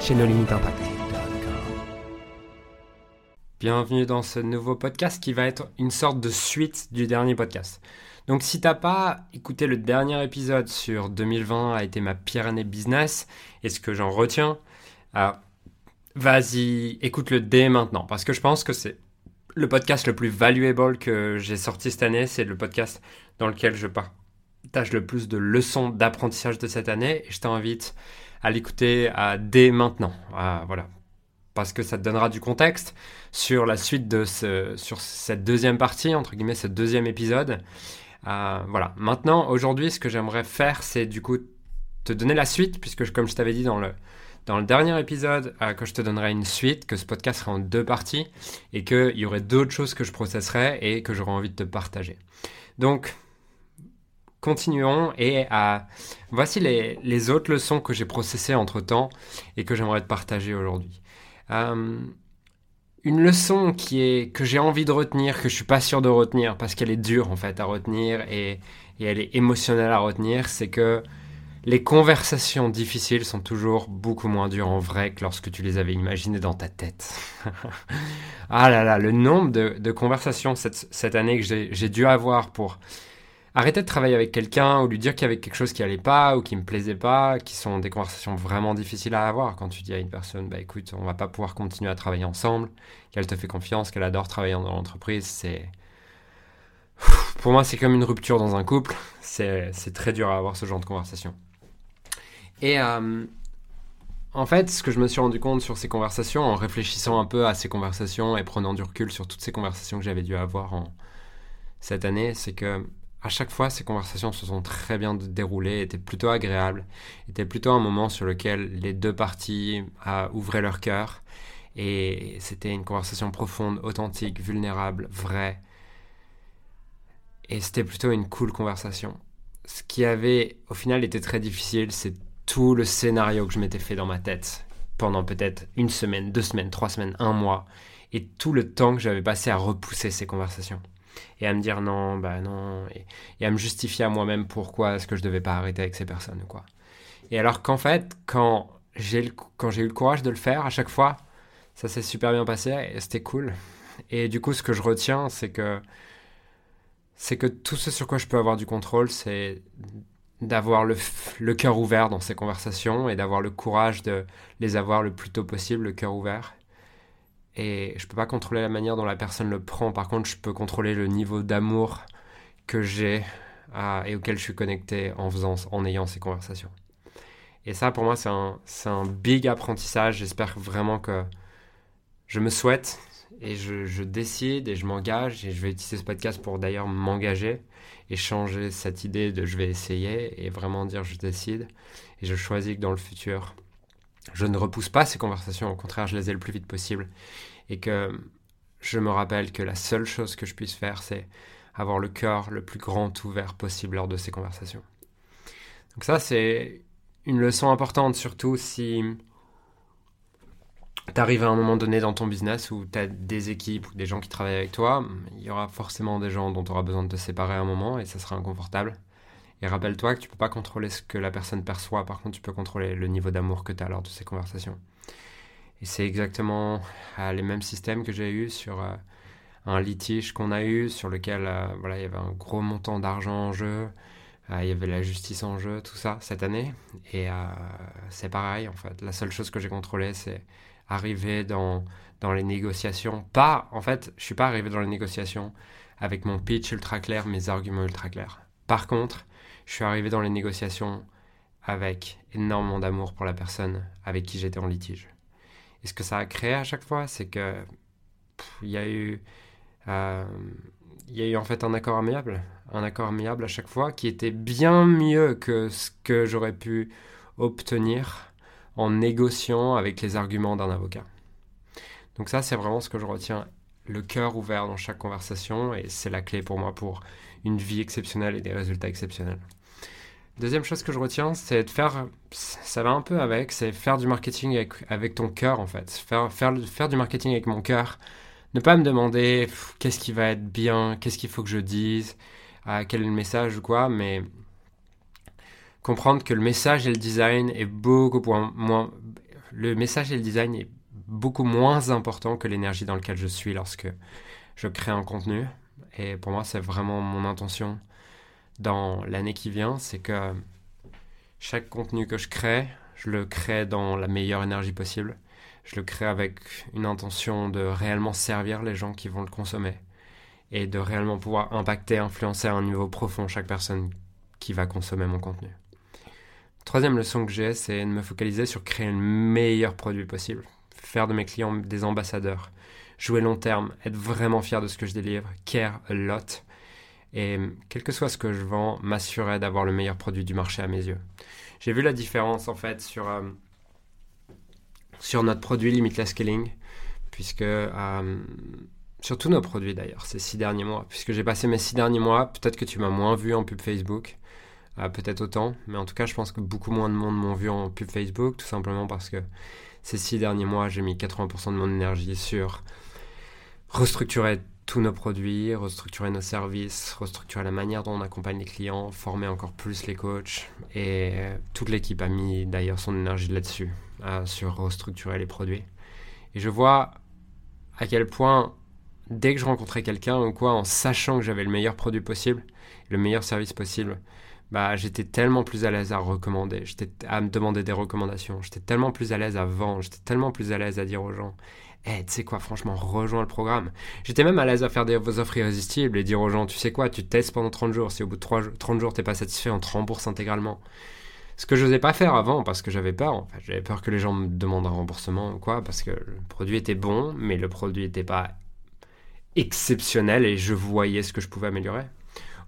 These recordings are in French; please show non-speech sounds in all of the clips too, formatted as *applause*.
chez No Limit Impact. Bienvenue dans ce nouveau podcast qui va être une sorte de suite du dernier podcast. Donc si t'as pas écouté le dernier épisode sur 2020 a été ma pire année business et ce que j'en retiens, vas-y, écoute-le dès maintenant parce que je pense que c'est le podcast le plus valuable que j'ai sorti cette année, c'est le podcast dans lequel je partage le plus de leçons d'apprentissage de cette année et je t'invite à l'écouter dès maintenant. voilà. Parce que ça te donnera du contexte sur la suite de ce, sur cette deuxième partie, entre guillemets, ce deuxième épisode. Euh, voilà. Maintenant, aujourd'hui, ce que j'aimerais faire, c'est du coup te donner la suite, puisque comme je t'avais dit dans le, dans le dernier épisode, euh, que je te donnerai une suite, que ce podcast sera en deux parties, et qu'il y aurait d'autres choses que je processerai et que j'aurais envie de te partager. Donc, continuons et euh, voici les, autres leçons que j'ai processées entre temps et que j'aimerais te partager aujourd'hui. Euh, une leçon qui est que j'ai envie de retenir, que je suis pas sûr de retenir parce qu'elle est dure en fait à retenir et, et elle est émotionnelle à retenir, c'est que les conversations difficiles sont toujours beaucoup moins dures en vrai que lorsque tu les avais imaginées dans ta tête. *laughs* ah là là, le nombre de, conversations cette, cette année que j'ai dû avoir pour arrêter de travailler avec quelqu'un ou lui dire qu'il y avait quelque chose qui allait pas ou qui me plaisait pas, qui sont des conversations vraiment difficiles à avoir quand tu dis à une personne, bah écoute, on va pas pouvoir continuer à travailler ensemble, qu'elle te fait confiance, qu'elle adore travailler dans l'entreprise, c'est... Pour moi, c'est comme une rupture dans un couple, c'est très dur à avoir ce genre de conversation. Et euh, en fait, ce que je me suis rendu compte sur ces conversations, en réfléchissant un peu à ces conversations et prenant du recul sur toutes ces conversations que j'avais dû avoir cette année, c'est que à chaque fois, ces conversations se sont très bien déroulées, étaient plutôt agréables, étaient plutôt un moment sur lequel les deux parties ouvraient leur cœur. Et c'était une conversation profonde, authentique, vulnérable, vraie. Et c'était plutôt une cool conversation. Ce qui avait, au final, été très difficile, c'est tout le scénario que je m'étais fait dans ma tête pendant peut-être une semaine, deux semaines, trois semaines, un mois, et tout le temps que j'avais passé à repousser ces conversations et à me dire non, bah non, et, à me justifier à moi-même pourquoi est-ce que je devais pas arrêter avec ces personnes quoi. Et alors qu'en fait, quand j'ai quand j'ai eu le courage de le faire, à chaque fois, ça s'est super bien passé et c'était cool. Et du coup, ce que je retiens, c'est que c'est que tout ce sur quoi je peux avoir du contrôle, c'est d'avoir le cœur ouvert dans ces conversations et d'avoir le courage de les avoir le plus tôt possible, le cœur ouvert. Et je peux pas contrôler la manière dont la personne le prend. Par contre, je peux contrôler le niveau d'amour que j'ai et auquel je suis connecté en faisant, en ayant ces conversations. Et ça, pour moi, c'est un, un big apprentissage. J'espère vraiment que je me souhaite et je, je, décide et je m'engage. Et je vais utiliser ce podcast pour d'ailleurs m'engager et changer cette idée de je vais essayer et vraiment dire je décide. Et je choisis que dans le futur, je ne repousse pas ces conversations, au contraire, je les ai le plus vite possible. Et que je me rappelle que la seule chose que je puisse faire, c'est avoir le cœur le plus grand ouvert possible lors de ces conversations. Donc ça, c'est une leçon importante, surtout si tu arrives à un moment donné dans ton business où tu as des équipes ou des gens qui travaillent avec toi, il y aura forcément des gens dont tu auras besoin de te séparer à un moment et ça sera inconfortable. Et rappelle-toi que tu peux pas contrôler ce que la personne perçoit, par contre tu peux contrôler le niveau d'amour que tu as lors de ces conversations. Et c'est exactement euh, les mêmes systèmes que j'ai eu sur euh, un litige qu'on a eu, sur lequel euh, voilà, il y avait un gros montant d'argent en jeu, il y avait la justice en jeu, tout ça, cette année. Et c'est pareil, en fait. La seule chose que j'ai contrôlée, c'est arriver dans, dans les négociations. Pas, en fait, je suis pas arrivé dans les négociations avec mon pitch ultra clair, mes arguments ultra clairs. Par contre, je suis arrivé dans les négociations avec énormément d'amour pour la personne avec qui j'étais en litige. Et ce que ça a créé à chaque fois, c'est que il y a eu euh, y a eu en fait un accord amiable, un accord amiable à chaque fois qui était bien mieux que ce que j'aurais pu obtenir en négociant avec les arguments d'un avocat. Donc ça, c'est vraiment ce que je retiens, le cœur ouvert dans chaque conversation, et c'est la clé pour moi pour une vie exceptionnelle et des résultats exceptionnels. Deuxième chose que je retiens, c'est de faire, ça va un peu avec, c'est faire du marketing avec, ton cœur en fait. Faire, faire, faire du marketing avec mon cœur. Ne pas me demander qu'est-ce qui va être bien, qu'est-ce qu'il faut que je dise, quel est le message ou quoi, mais comprendre que le message et le design est beaucoup moins, le message et le design est beaucoup moins important que l'énergie dans laquelle je suis lorsque je crée un contenu. Et pour moi, c'est vraiment mon intention dans l'année qui vient, c'est que chaque contenu que je crée, je le crée dans la meilleure énergie possible. Je le crée avec une intention de réellement servir les gens qui vont le consommer et de réellement pouvoir impacter, influencer à un niveau profond chaque personne qui va consommer mon contenu. Troisième leçon que j'ai, c'est de me focaliser sur créer le meilleur produit possible. Faire de mes clients des ambassadeurs. Jouer long terme, être vraiment fier de ce que je délivre, care a lot et quel que soit ce que je vends, m'assurer d'avoir le meilleur produit du marché à mes yeux. J'ai vu la différence en fait sur, euh, sur notre produit Limitless Scaling, puisque euh, sur tous nos produits d'ailleurs, ces six derniers mois, puisque j'ai passé mes six derniers mois, peut-être que tu m'as moins vu en pub Facebook, euh, peut-être autant, mais en tout cas je pense que beaucoup moins de monde m'ont vu en pub Facebook, tout simplement parce que ces six derniers mois, j'ai mis 80% de mon énergie sur restructurer tous nos produits, restructurer nos services, restructurer la manière dont on accompagne les clients, former encore plus les coachs. Et toute l'équipe a mis d'ailleurs son énergie là-dessus, sur restructurer les produits. Et je vois à quel point, dès que je rencontrais quelqu'un ou quoi, en sachant que j'avais le meilleur produit possible, le meilleur service possible, bah, j'étais tellement plus à l'aise à recommander, à me demander des recommandations, j'étais tellement plus à l'aise à vendre, j'étais tellement plus à l'aise à dire aux gens eh, tu sais quoi, franchement, rejoins le programme. J'étais même à l'aise à faire des vos offres irrésistibles et dire aux gens, tu sais quoi, tu testes pendant 30 jours. Si au bout de 3, 30 jours, t'es pas satisfait, on te rembourse intégralement. Ce que je n'osais pas faire avant parce que j'avais peur. J'avais peur que les gens me demandent un remboursement ou quoi, parce que le produit était bon, mais le produit n'était pas exceptionnel et je voyais ce que je pouvais améliorer.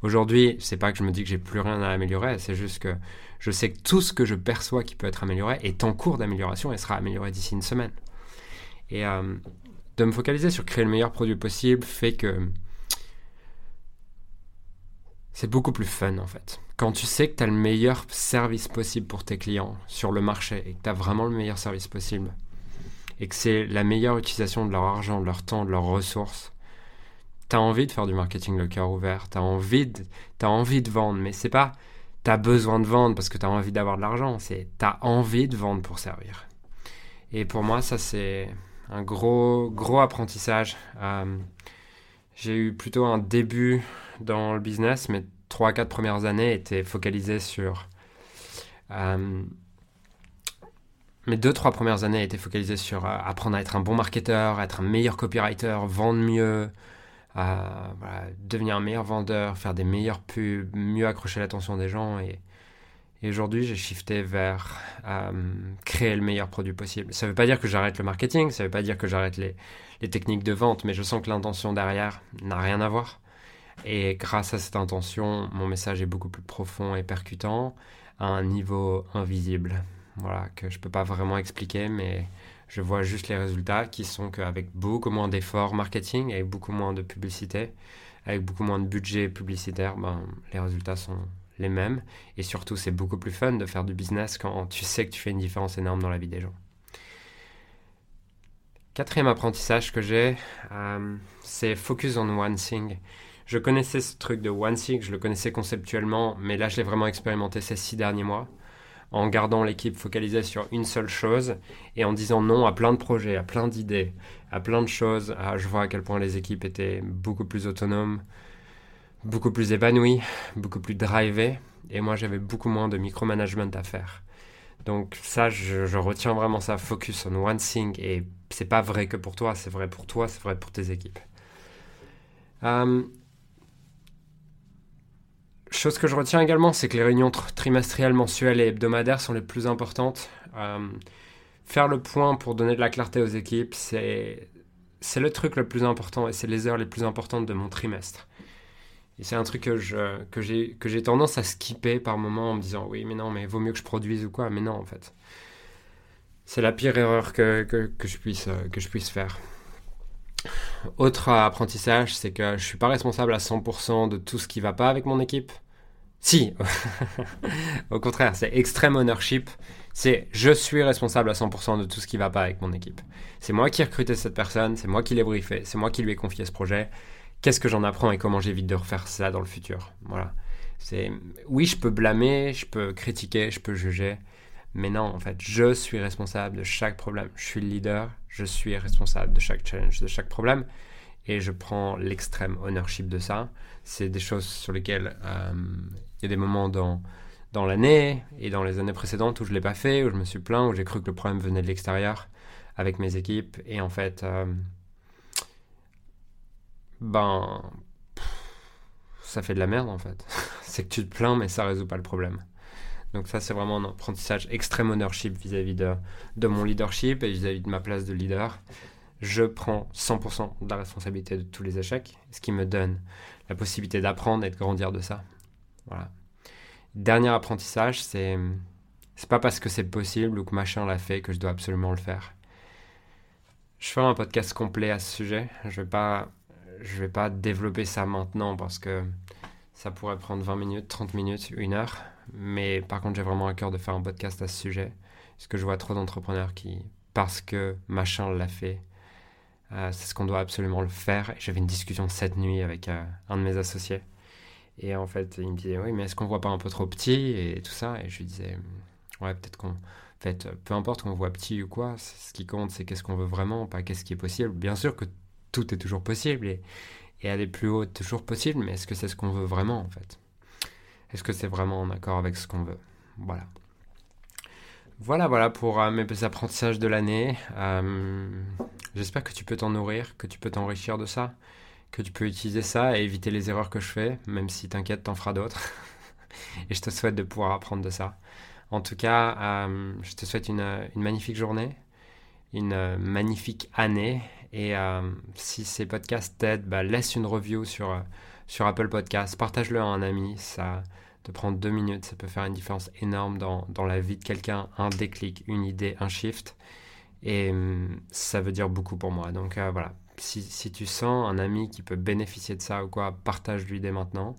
Aujourd'hui, c'est pas que je me dis que j'ai plus rien à améliorer, c'est juste que je sais que tout ce que je perçois qui peut être amélioré est en cours d'amélioration et sera amélioré d'ici une semaine. Et euh, de me focaliser sur créer le meilleur produit possible fait que c'est beaucoup plus fun en fait. Quand tu sais que tu as le meilleur service possible pour tes clients sur le marché et que tu as vraiment le meilleur service possible et que c'est la meilleure utilisation de leur argent, de leur temps, de leurs ressources, tu as envie de faire du marketing le cœur ouvert, tu as, envie de, envie de vendre, mais c'est pas tu as besoin de vendre parce que tu as envie d'avoir de l'argent, c'est tu as envie de vendre pour servir. Et pour moi, ça c'est un gros, gros apprentissage. Euh, j'ai eu plutôt un début dans le business, mais 3-4 premières années étaient focalisées sur... Euh, mes 2-3 premières années étaient focalisées sur euh, apprendre à être un bon marketeur, être un meilleur copywriter, vendre mieux, devenir un meilleur vendeur, faire des meilleures pubs, mieux accrocher l'attention des gens. Et, et aujourd'hui, j'ai shifté vers euh, créer le meilleur produit possible. Ça ne veut pas dire que j'arrête le marketing, ça ne veut pas dire que j'arrête les, les, techniques de vente, mais je sens que l'intention derrière n'a rien à voir. Et grâce à cette intention, mon message est beaucoup plus profond et percutant à un niveau invisible. Voilà, que je ne peux pas vraiment expliquer, mais je vois juste les résultats qui sont qu'avec beaucoup moins d'efforts marketing et beaucoup moins de publicité, avec beaucoup moins de budget publicitaire, ben, les résultats sont, les mêmes. Et surtout, c'est beaucoup plus fun de faire du business quand tu sais que tu fais une différence énorme dans la vie des gens. Quatrième apprentissage que j'ai, euh, c'est focus on one thing. Je connaissais ce truc de one thing, je le connaissais conceptuellement, mais là je l'ai vraiment expérimenté ces six derniers mois, en gardant l'équipe focalisée sur une seule chose et en disant non à plein de projets, à plein d'idées, à plein de choses. Ah, je vois à quel point les équipes étaient beaucoup plus autonomes, beaucoup plus épanoui, beaucoup plus drivé, et moi j'avais beaucoup moins de micromanagement à faire. Donc ça, je, retiens vraiment ça, focus on one thing, et c'est pas vrai que pour toi, c'est vrai pour toi, c'est vrai pour tes équipes. Euh, chose que je retiens également, c'est que les réunions trimestrielles, mensuelles et hebdomadaires sont les plus importantes. Euh, faire le point pour donner de la clarté aux équipes, c'est le truc le plus important et c'est les heures les plus importantes de mon trimestre. Et c'est un truc que, j'ai, tendance à skipper par moment en me disant oui, mais non, mais vaut mieux que je produise ou quoi. Mais non, en fait. C'est la pire erreur que, je puisse, que je puisse faire. Autre apprentissage, c'est que je suis pas responsable à 100% de tout ce qui va pas avec mon équipe. Si, *laughs* au contraire, c'est extreme ownership. C'est je suis responsable à 100% de tout ce qui va pas avec mon équipe. C'est moi qui ai recruté cette personne, c'est moi qui l'ai briefé, c'est moi qui lui ai confié ce projet. Qu'est-ce que j'en apprends et comment j'évite de refaire ça dans le futur? Voilà. C'est oui, je peux blâmer, je peux critiquer, je peux juger, mais non, en fait, je suis responsable de chaque problème. Je suis le leader, je suis responsable de chaque challenge, de chaque problème. Et je prends l'extrême ownership de ça. C'est des choses sur lesquelles euh, il y a des moments dans, dans l'année et dans les années précédentes où je ne l'ai pas fait, où je me suis plaint, où j'ai cru que le problème venait de l'extérieur avec mes équipes. Et en fait, euh, ben, ça fait de la merde en fait. *laughs* c'est que tu te plains, mais ça résout pas le problème. Donc ça, c'est vraiment un apprentissage extrême ownership vis-à-vis de, de, mon leadership et vis-à-vis de ma place de leader. Je prends 100% de la responsabilité de tous les échecs, ce qui me donne la possibilité d'apprendre et de grandir de ça. Voilà. Dernier apprentissage, c'est c'est pas parce que c'est possible ou que machin l'a fait que je dois absolument le faire. Je ferai un podcast complet à ce sujet. Je vais pas je vais pas développer ça maintenant parce que ça pourrait prendre 20 minutes, 30 minutes, une heure. Mais par contre, j'ai vraiment à cœur de faire un podcast à ce sujet. Parce que je vois trop d'entrepreneurs qui, parce que machin l'a fait, euh, c'est ce qu'on doit absolument le faire. J'avais une discussion cette nuit avec euh, un de mes associés. Et en fait, il me disait, oui, mais est-ce qu'on voit pas un peu trop petit et tout ça? Et je lui disais, ouais, peut-être qu'on. En fait, peu importe qu'on voit petit ou quoi, ce qui compte, c'est qu'est-ce qu'on veut vraiment, pas qu'est-ce qui est possible. Bien sûr que tout est toujours possible et, aller plus haut toujours possible, mais est-ce que c'est ce qu'on veut vraiment, en fait? Est-ce que c'est vraiment en accord avec ce qu'on veut? Voilà. Voilà, voilà pour euh, mes apprentissages de l'année. Euh, j'espère que tu peux t'en nourrir, que tu peux t'enrichir de ça, que tu peux utiliser ça et éviter les erreurs que je fais, même si t'inquiète, t'en feras d'autres. *laughs* et je te souhaite de pouvoir apprendre de ça. En tout cas, euh, je te souhaite une, magnifique journée, une magnifique année. Et si ces podcasts t'aident, bah, laisse une review sur Apple Podcast. Partage-le à un ami. Te prend deux minutes. Ça peut faire une différence énorme dans, dans la vie de quelqu'un. Un déclic, une idée, un shift. Et hum, ça veut dire beaucoup pour moi. Donc euh, voilà. Si, si, tu sens un ami qui peut bénéficier de ça ou quoi, partage-lui dès maintenant.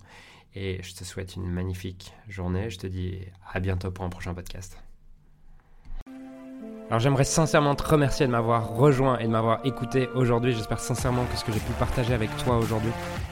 Et je te souhaite une magnifique journée. Je te dis à bientôt pour un prochain podcast. Alors j'aimerais sincèrement te remercier de m'avoir rejoint et de m'avoir écouté aujourd'hui. J'espère sincèrement que ce que j'ai pu partager avec toi aujourd'hui